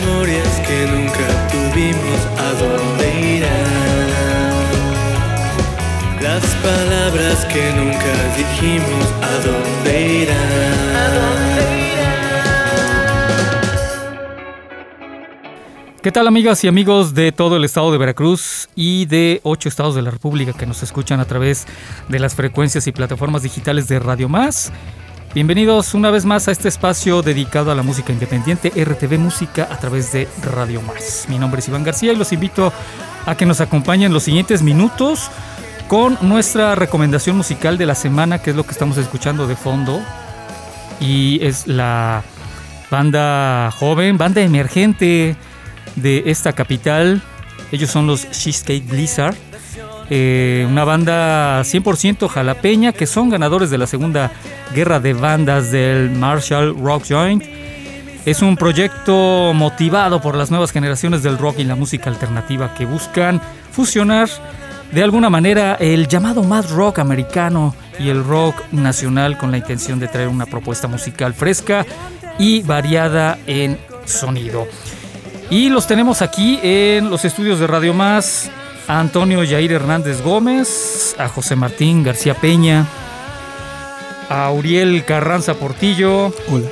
Memorias que nunca tuvimos, ¿a dónde irán? Las palabras que nunca dijimos, ¿a dónde irán? ¿Qué tal amigas y amigos de todo el estado de Veracruz y de ocho estados de la República que nos escuchan a través de las frecuencias y plataformas digitales de Radio Más? Bienvenidos una vez más a este espacio dedicado a la música independiente RTV Música a través de Radio Más. Mi nombre es Iván García y los invito a que nos acompañen los siguientes minutos con nuestra recomendación musical de la semana, que es lo que estamos escuchando de fondo. Y es la banda joven, banda emergente de esta capital. Ellos son los Cheesecake Blizzard. Eh, una banda 100% jalapeña que son ganadores de la segunda guerra de bandas del Marshall Rock Joint. Es un proyecto motivado por las nuevas generaciones del rock y la música alternativa que buscan fusionar de alguna manera el llamado mad rock americano y el rock nacional con la intención de traer una propuesta musical fresca y variada en sonido. Y los tenemos aquí en los estudios de Radio Más a Antonio Yair Hernández Gómez, a José Martín García Peña, a Uriel Carranza Portillo, Hola.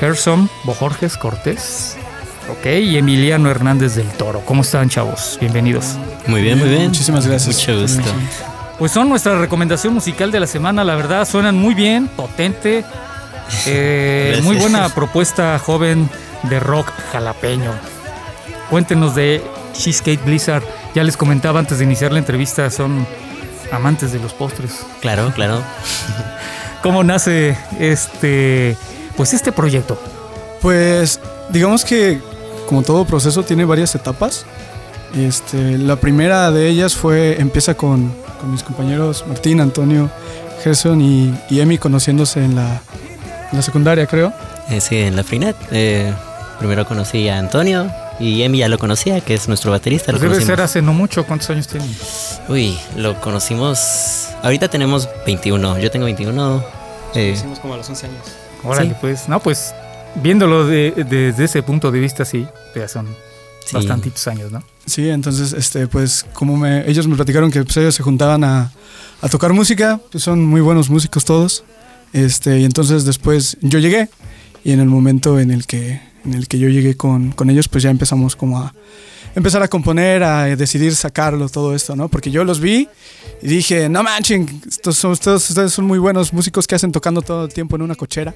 Gerson Bojorges Cortés, ok, y Emiliano Hernández del Toro. ¿Cómo están, chavos? Bienvenidos. Muy bien, muy bien. Muchísimas gracias. Mucho gusto. Pues son nuestra recomendación musical de la semana, la verdad, suenan muy bien, potente, eh, muy buena propuesta joven de rock jalapeño. Cuéntenos de Cheesecake Blizzard. Ya les comentaba antes de iniciar la entrevista, son amantes de los postres. Claro, claro. ¿Cómo nace este, pues este proyecto? Pues digamos que como todo proceso tiene varias etapas. Este, la primera de ellas fue empieza con, con mis compañeros Martín, Antonio, Gerson y, y Emi conociéndose en la, en la secundaria, creo. Eh, sí, en la Freenet. eh, primero conocí a Antonio y Emi ya lo conocía, que es nuestro baterista. Lo debe conocimos. ser hace no mucho. ¿Cuántos años tienen? Uy, lo conocimos. Ahorita tenemos 21. Yo tengo 21. eh, Hicimos como a los 11 años. Órale, Sí. pues, no, pues, viéndolo de- desde ese punto de vista, sí, ya son sí. bastantitos años, ¿no? Sí, entonces, este, pues, como me, ellos me platicaron que pues, ellos se juntaban a, a tocar música, pues son muy buenos músicos todos. Este, y entonces después yo llegué y en el momento en el que, en el que yo llegué con, con ellos, pues ya empezamos como a empezar a componer, a decidir sacarlo, todo esto, ¿no? Porque yo los vi y dije, no manchen, estos son, ustedes, ustedes son muy buenos músicos que hacen tocando todo el tiempo en una cochera.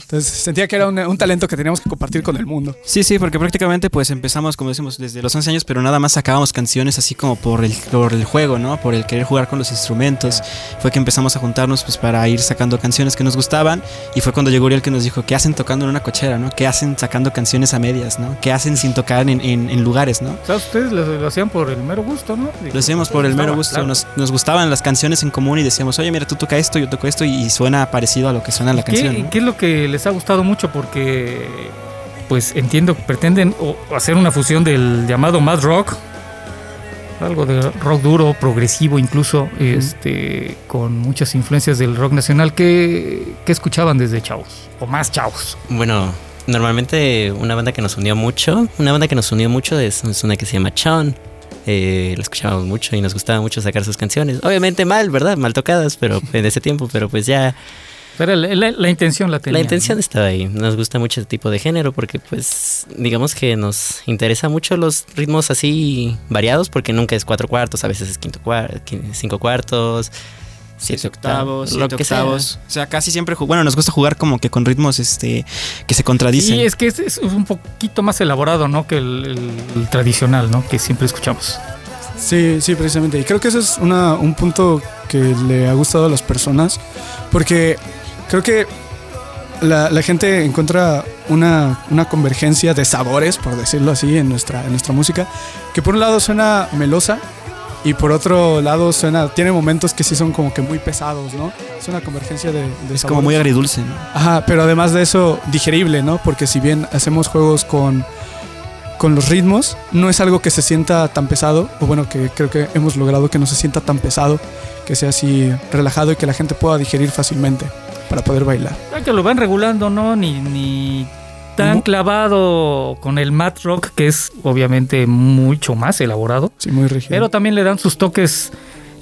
Entonces sentía que era un, un talento que teníamos que compartir con el mundo. Sí, sí, porque prácticamente pues empezamos, como decimos, desde los 11 años, pero nada más sacábamos canciones así como por el, por el juego, ¿no? Por el querer jugar con los instrumentos. Fue que empezamos a juntarnos pues para ir sacando canciones que nos gustaban y fue cuando llegó Uriel que nos dijo, ¿qué hacen tocando en una cochera, ¿no? ¿Qué hacen sacando canciones a medias, ¿no? ¿Qué hacen sin tocar en, en- en lugares, ¿no? O sea, ustedes lo, lo hacían por el mero gusto, ¿no? Lo hacíamos por el mero gusto, Claro. nos, nos gustaban las canciones en común y decíamos, oye, mira, tú toca esto, yo toco esto y suena parecido a lo que suena la ¿Qué, canción. ¿no? qué es lo que les ha gustado mucho? Porque, pues, entiendo que pretenden hacer una fusión del llamado Mad Rock, algo de rock duro, progresivo incluso, este, con muchas influencias del rock nacional. ¿Qué, qué escuchaban desde chavos? O más chavos. Bueno, normalmente una banda que nos unió mucho, una banda que nos unió mucho es, es una que se llama Chon. Eh, lo escuchábamos mucho y nos gustaba mucho sacar sus canciones. Obviamente mal, ¿verdad? Mal tocadas, pero en ese tiempo, pero pues ya Pero la, la- la intención la tenía. la intención ¿no? estaba ahí. Nos gusta mucho ese tipo de género porque pues digamos que nos interesa mucho los ritmos así variados porque nunca es cuatro cuartos, a veces es quinto cuarto, cinco cuartos, siete Siete octavos, lo siete sea. octavos. O sea, casi siempre, bueno, nos gusta jugar como que con ritmos este que se contradicen. Y es que es, es un poquito más elaborado, ¿no? Que el, el- el tradicional, ¿no? Que siempre escuchamos. Sí, sí, precisamente. Y creo que ese es una, un punto que le ha gustado a las personas, porque creo que la, la gente encuentra una, una convergencia de sabores, por decirlo así, en nuestra, en nuestra música, que por un lado suena melosa y por otro lado suena, tiene momentos que sí son como que muy pesados, ¿no? Es una convergencia de, de es como muy agridulce, ¿no? Ajá, pero además de eso, digerible, ¿no? Porque si bien hacemos juegos con, con los ritmos, no es algo que se sienta tan pesado, o bueno, que creo que hemos logrado que no se sienta tan pesado, que sea así relajado y que la gente pueda digerir fácilmente para poder bailar. Ya que lo van regulando, ¿no? Ni, ni tan clavado con el mat rock, que es obviamente mucho más elaborado. Sí, muy rígido. Pero también le dan sus toques,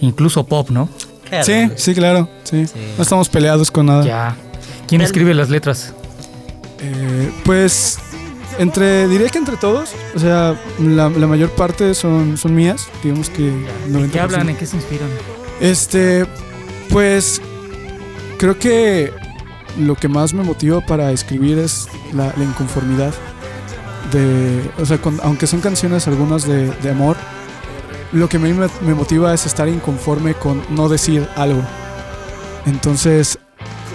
incluso pop, ¿no? Claro. sí, sí, claro, sí. Sí. No estamos peleados con nada. Ya. ¿Quién escribe las letras? Eh, pues entre diría que entre todos, o sea, la, la mayor parte son, son mías, digamos que ¿En qué 90%. hablan? ¿En qué se inspiran? Este, pues creo que lo que más me motiva para escribir es la, inconformidad. De, o sea, aunque son canciones algunas de, amor, lo que a mí me, motiva es estar inconforme con no decir algo. Entonces,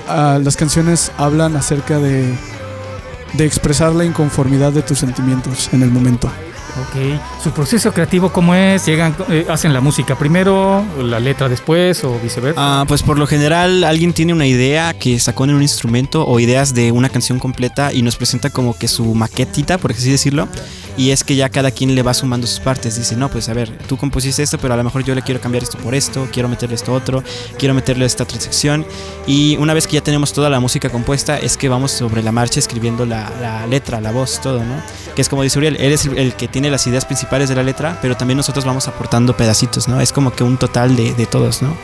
ah, las canciones hablan acerca de expresar la inconformidad de tus sentimientos en el momento. Ok. ¿Su proceso creativo cómo es? ¿Llegan, eh, hacen la música primero, la letra después o viceversa? Ah, pues por lo general alguien tiene una idea que sacó en un instrumento o ideas de una canción completa y nos presenta como que su maquetita, por así decirlo. Y es que ya cada quien le va sumando sus partes. Dice, no, pues a ver, tú compusiste esto, pero a lo mejor yo le quiero cambiar esto por esto, quiero meterle esto otro, quiero meterle esta otra sección. Y una vez que ya tenemos toda la música compuesta, es que vamos sobre la marcha escribiendo la, letra, la voz, todo, ¿no? Que es como dice Uriel, él es el, el que tiene las ideas principales de la letra, pero también nosotros vamos aportando pedacitos, ¿no? Es como que un total de, de todos, ¿no?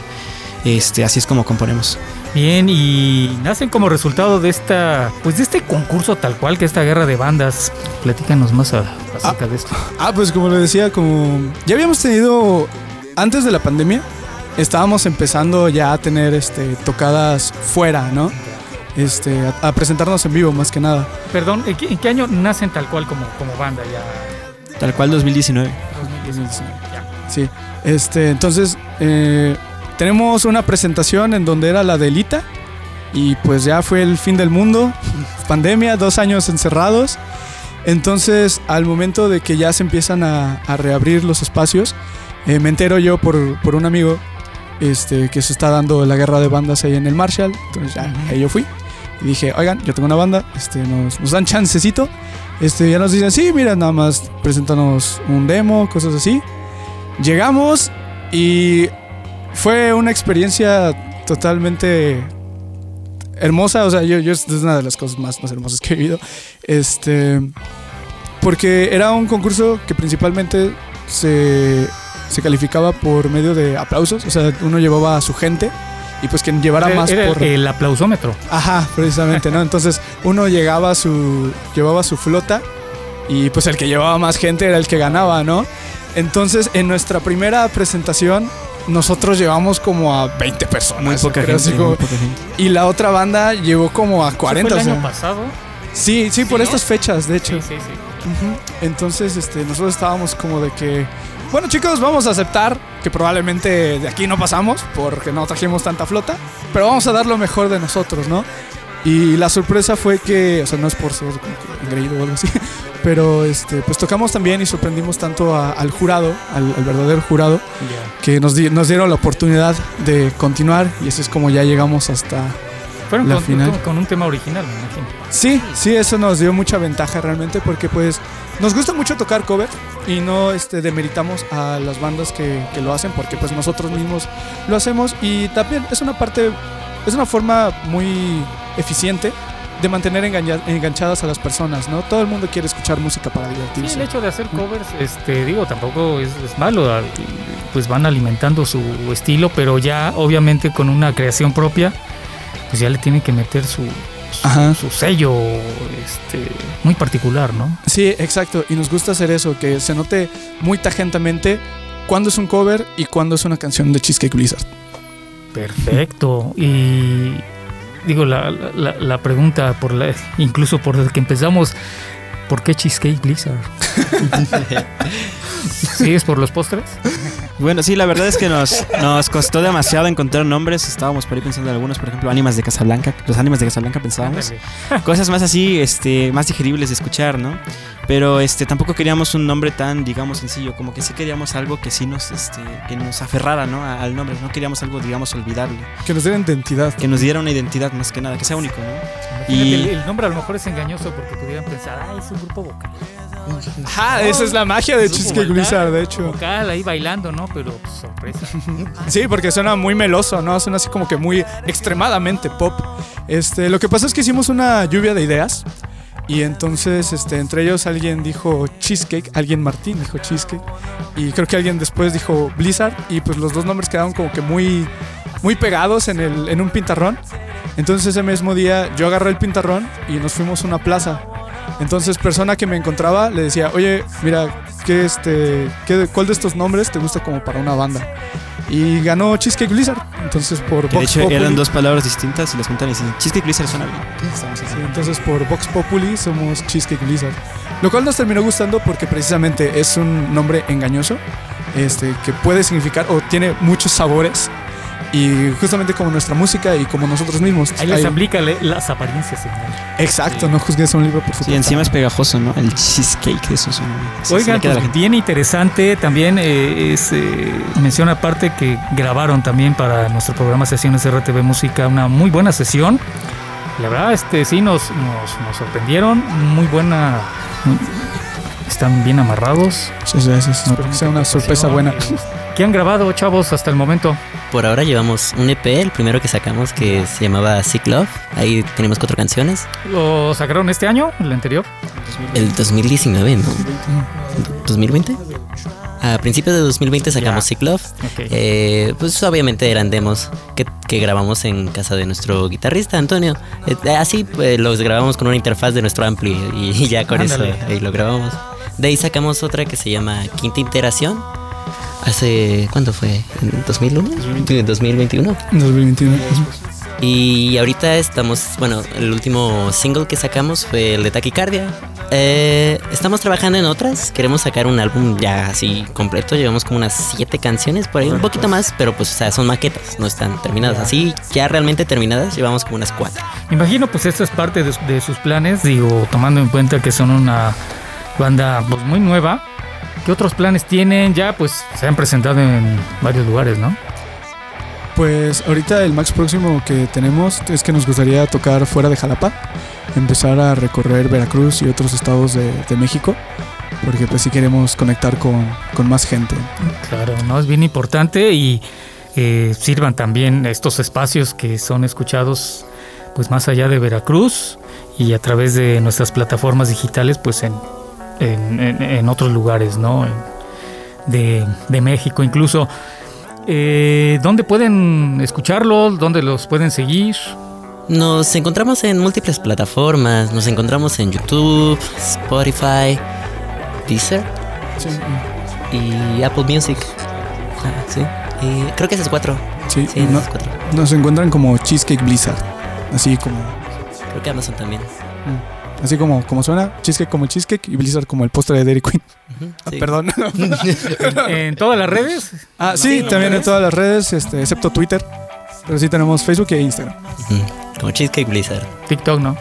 Este, así es como componemos. Bien, y nacen como resultado de esta, pues de este concurso tal cual que esta guerra de bandas. Platícanos más a- acerca de esto. Ah, pues como le decía, como ya habíamos tenido antes de la pandemia, estábamos empezando ya a tener este tocadas fuera, ¿no? Este, a, a presentarnos en vivo más que nada. Perdón, ¿en qué, en qué año nacen tal cual como, como banda ya? Tal cual 2019. 2019. Ya. Sí. Este, entonces eh, tenemos una presentación en donde era la delita y pues ya fue el fin del mundo, pandemia, dos años encerrados. Entonces, al momento de que ya se empiezan a, a reabrir los espacios, eh, me entero yo por, por un amigo este, que se está dando la guerra de bandas ahí en el Marshall. Entonces, ya, ahí yo fui. Y dije, oigan, yo tengo una banda, este, nos, nos dan chancecito. Este, ya nos dicen, sí, mira, nada más preséntanos un demo, cosas así. Llegamos y fue una experiencia totalmente hermosa. O sea, yo, yo es una de las cosas más, más hermosas que he vivido. Este, porque era un concurso que principalmente se, se calificaba por medio de aplausos. O sea, uno llevaba a su gente y pues quien llevara Era, más era por... el aplausómetro. Ajá, precisamente, ¿no? Entonces uno llegaba a su, llevaba su flota y pues el que llevaba más gente era el que ganaba, ¿no? Entonces en nuestra primera presentación nosotros llevamos como a 20 personas. Muy poca creo, gente. así como- muy poca gente. y la otra banda llegó como a ¿Eso 40. fue el o año pasado? sí, sí, por estas fechas, de hecho. Sí, sí, sí. Entonces, este, nosotros estábamos como de que, bueno chicos, vamos a aceptar que probablemente de aquí no pasamos porque no trajimos tanta flota, pero vamos a dar lo mejor de nosotros, ¿no? Y la sorpresa fue que, o sea, no es por ser como que engreído o algo así, pero este, pues tocamos también y sorprendimos tanto a- al jurado, al, al verdadero jurado, que nos, di- nos dieron la oportunidad de continuar y eso es como ya llegamos hasta... Fueron La con, final. con- con un tema original, me imagino. Sí, sí, eso nos dio mucha ventaja realmente porque pues nos gusta mucho tocar cover y no este, demeritamos a las bandas que, que lo hacen porque pues nosotros mismos lo hacemos y también es una parte, es una forma muy eficiente de mantener enganchadas a las personas, ¿no? Todo el mundo quiere escuchar música para Sí, divertirse. el hecho de hacer covers, este, digo, tampoco es, es malo, ah, pues van alimentando su estilo, pero ya obviamente con una creación propia, pues ya le tienen que meter su, su, sello este, muy particular, ¿no? Sí, exacto. Y nos gusta hacer eso, que se note muy tajentemente cuándo es un cover y cuándo es una canción de Cheesecake Blizzard. Perfecto. Y digo, la, la- la pregunta, por la, incluso por desde que empezamos, ¿por qué Cheesecake Blizzard? ¿Sí es por los postres? Bueno, sí, la verdad es que nos, nos costó demasiado encontrar nombres. Estábamos por ahí pensando en algunos, por ejemplo, Ánimas de Casablanca. Los Ánimas de Casablanca pensábamos. Cosas más así, este, más digeribles de escuchar, ¿no? Pero este, tampoco queríamos un nombre tan, digamos, sencillo. Como que sí queríamos algo que sí nos, este, que nos aferrara, ¿no? a- Al nombre. No queríamos algo, digamos, olvidable. Que nos den identidad. Que nos diera una identidad más que nada, que sea único, ¿no? Imagínate, Y- el, el nombre a lo mejor es engañoso porque pudieran pensar, ah, es un grupo vocal. Ajá, esa es la magia de Cheesecake Blizzard, de hecho. Vocal ahí bailando, ¿no? Pero pues, sorpresa. Sí, porque suena muy meloso, ¿no? Suena así como que muy extremadamente pop. Este, lo que pasa es que hicimos una lluvia de ideas. Y entonces, este, entre ellos alguien dijo cheesecake, alguien Martín dijo cheesecake. Y creo que alguien después dijo Blizzard. Y pues los dos nombres quedaron como que muy, muy pegados en, el, en un pintarrón. Entonces ese mismo día yo agarré el pintarrón y nos fuimos a una plaza. Entonces persona que me encontraba le decía, oye, mira, ¿qué este, qué, ¿cuál de estos nombres te gusta como para una banda? Y ganó Cheesecake Blizzard. Entonces por Que de Vox hecho Populi- eran dos palabras distintas y las juntan y dicen, Cheesecake Blizzard suena bien. Sí, entonces por Vox Populi somos Cheesecake Blizzard. Lo cual nos terminó gustando porque precisamente es un nombre engañoso, este, que puede significar o tiene muchos sabores. Y justamente como nuestra música y como nosotros mismos. Ahí les Hay- aplica las apariencias. señor. Exacto, no juzgues un libro por su Sí, encima es pegajoso, ¿no? El cheesecake, eso es un... sí, Oigan, pues, bien interesante. También eh, es, eh, menciona aparte que grabaron también para nuestro programa Sesiones RTV Música una muy buena sesión. La verdad, este sí nos, nos, nos sorprendieron. Muy buena. muy- están bien amarrados. Muchas gracias. Espero que sea una sorpresa buena. ¿Qué han grabado, chavos, hasta el momento? Por ahora llevamos un EP, el primero que sacamos, que se llamaba Sick Love. Ahí tenemos cuatro canciones. ¿Lo sacaron este año? ¿El anterior? El 2019, ¿no? ¿2020? A principios de 2020 sacamos. Sick Love. Ok. Eh, pues obviamente eran demos que, que grabamos en casa de nuestro guitarrista Antonio. Eh, así pues, los grabamos con una interfaz de nuestro ampli y, ya con Ándale. eso ahí lo grabamos. De ahí sacamos otra que se llama Quinta Iteración. Hace, ¿cuándo fue? ¿En 2001? 2021. 2021. Y ahorita estamos, bueno, el último single que sacamos fue el de Taquicardia. Eh, estamos trabajando en otras, queremos sacar un álbum ya así completo, llevamos como unas siete canciones por ahí, un poquito más, pero pues o sea, son maquetas, no están terminadas. Así, ya realmente terminadas, llevamos como unas cuatro. Imagino, pues esto es parte de, de sus planes, digo, tomando en cuenta que son una banda pues, muy nueva. ¿Qué otros planes tienen? Ya, pues se han presentado en varios lugares, ¿no? Pues ahorita el max próximo que tenemos es que nos gustaría tocar fuera de Jalapa, empezar a recorrer Veracruz y otros estados de, de México, porque pues sí queremos conectar con, con más gente. Claro, no es bien importante y eh, sirvan también estos espacios que son escuchados pues más allá de Veracruz y a través de nuestras plataformas digitales pues en, en, en- en otros lugares, ¿no? De, de México incluso. Eh, ¿Dónde pueden escucharlos? ¿Dónde los pueden seguir? Nos encontramos en múltiples plataformas, nos encontramos en YouTube, Spotify, Deezer Sí, y Apple Music. Ah, sí. Y creo que esas cuatro. sí, Sí, no- esas cuatro. nos encuentran como Cheesecake Blizzard, así como, Creo que Amazon también. Así como, como suena, Cheesecake como el Cheesecake y Blizzard como el postre de Dairy Queen. Ah, sí. perdón. En todas las redes. ah, sí, también en todas las redes, este, excepto Twitter, pero sí tenemos Facebook e Instagram. Ujú, Como Cheesecake Blizzard. TikTok, ¿no?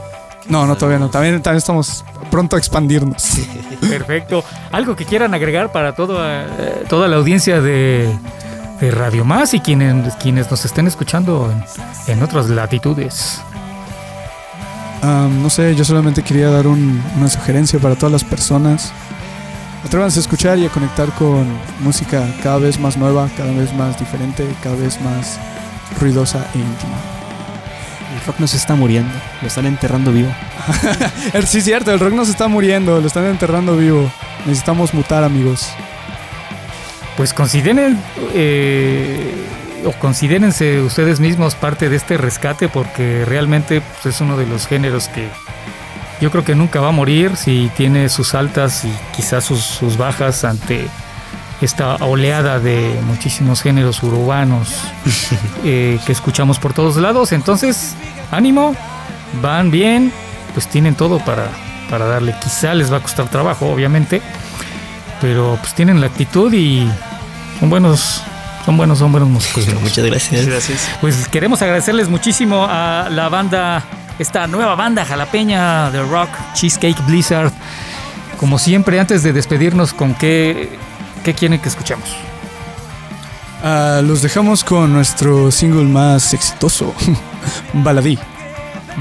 No, no, todavía no. También, también estamos pronto a expandirnos. Perfecto. ¿Algo que quieran agregar para toda, eh, toda la audiencia de, de Radio Más y quienes, quienes nos estén escuchando en, en otras latitudes? Am, no sé, yo solamente quería dar un- una sugerencia para todas las personas. Atrévanse a escuchar y a conectar con música cada vez más nueva, cada vez más diferente, cada vez más ruidosa e íntima. El rock nos está muriendo, lo están enterrando vivo. Sí, cierto, el rock nos está muriendo, lo están enterrando vivo. Necesitamos mutar, amigos. Pues consideren eh, o considérense ustedes mismos parte de este rescate porque realmente pues, es uno de los géneros que yo creo que nunca va a morir si tiene sus altas y quizás sus, sus bajas ante esta oleada de muchísimos géneros urbanos eh, que escuchamos por todos lados. Entonces, ánimo, van bien, pues tienen todo para, para darle. Quizá les va a costar trabajo, obviamente, pero pues tienen la actitud y son buenos, son buenos, son buenos músicos. chavos. Muchas gracias. Gracias. Pues queremos agradecerles muchísimo a la banda, esta nueva banda jalapeña de rock, Cheesecake Blizzard. Como siempre, antes de despedirnos, ¿con qué, qué quieren que escuchemos? Ah, los dejamos con nuestro single más exitoso, Baladí.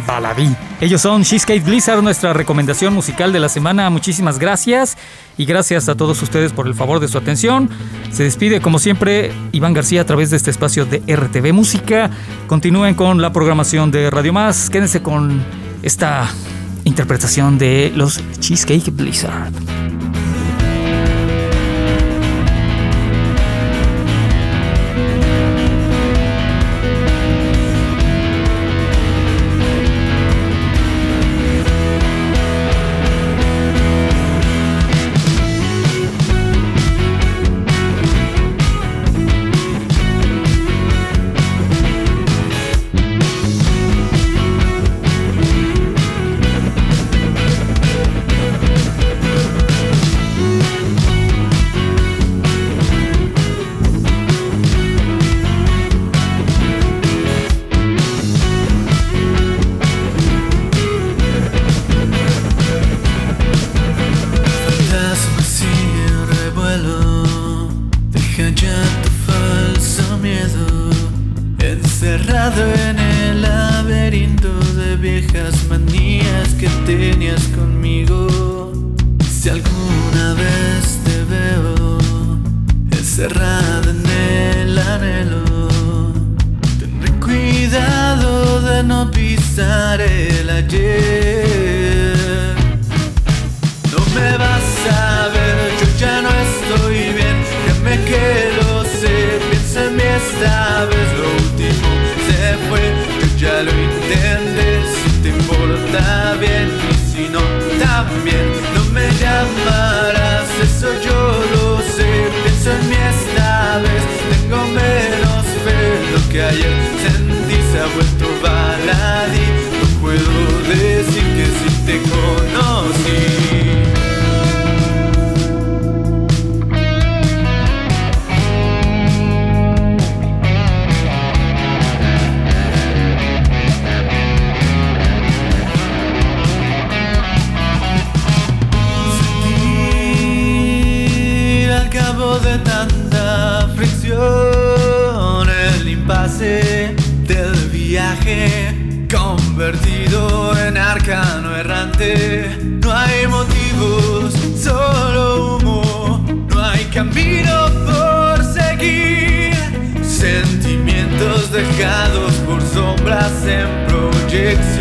Baladí. Ellos son Cheesecake Blizzard, nuestra recomendación musical de la semana. Muchísimas gracias y gracias a todos ustedes por el favor de su atención. Se despide como siempre Iván García a través de este espacio de RTV Música. Continúen con la programación de Radio Más. Quédense con esta interpretación de los Cheesecake Blizzard. Vuelto baladí. No puedo decir que si te conocí. Al cabo de tanta fricción convertido en arcano errante. No hay motivos, solo humo. No hay camino por seguir. Sentimientos dejados por sombras en proyección.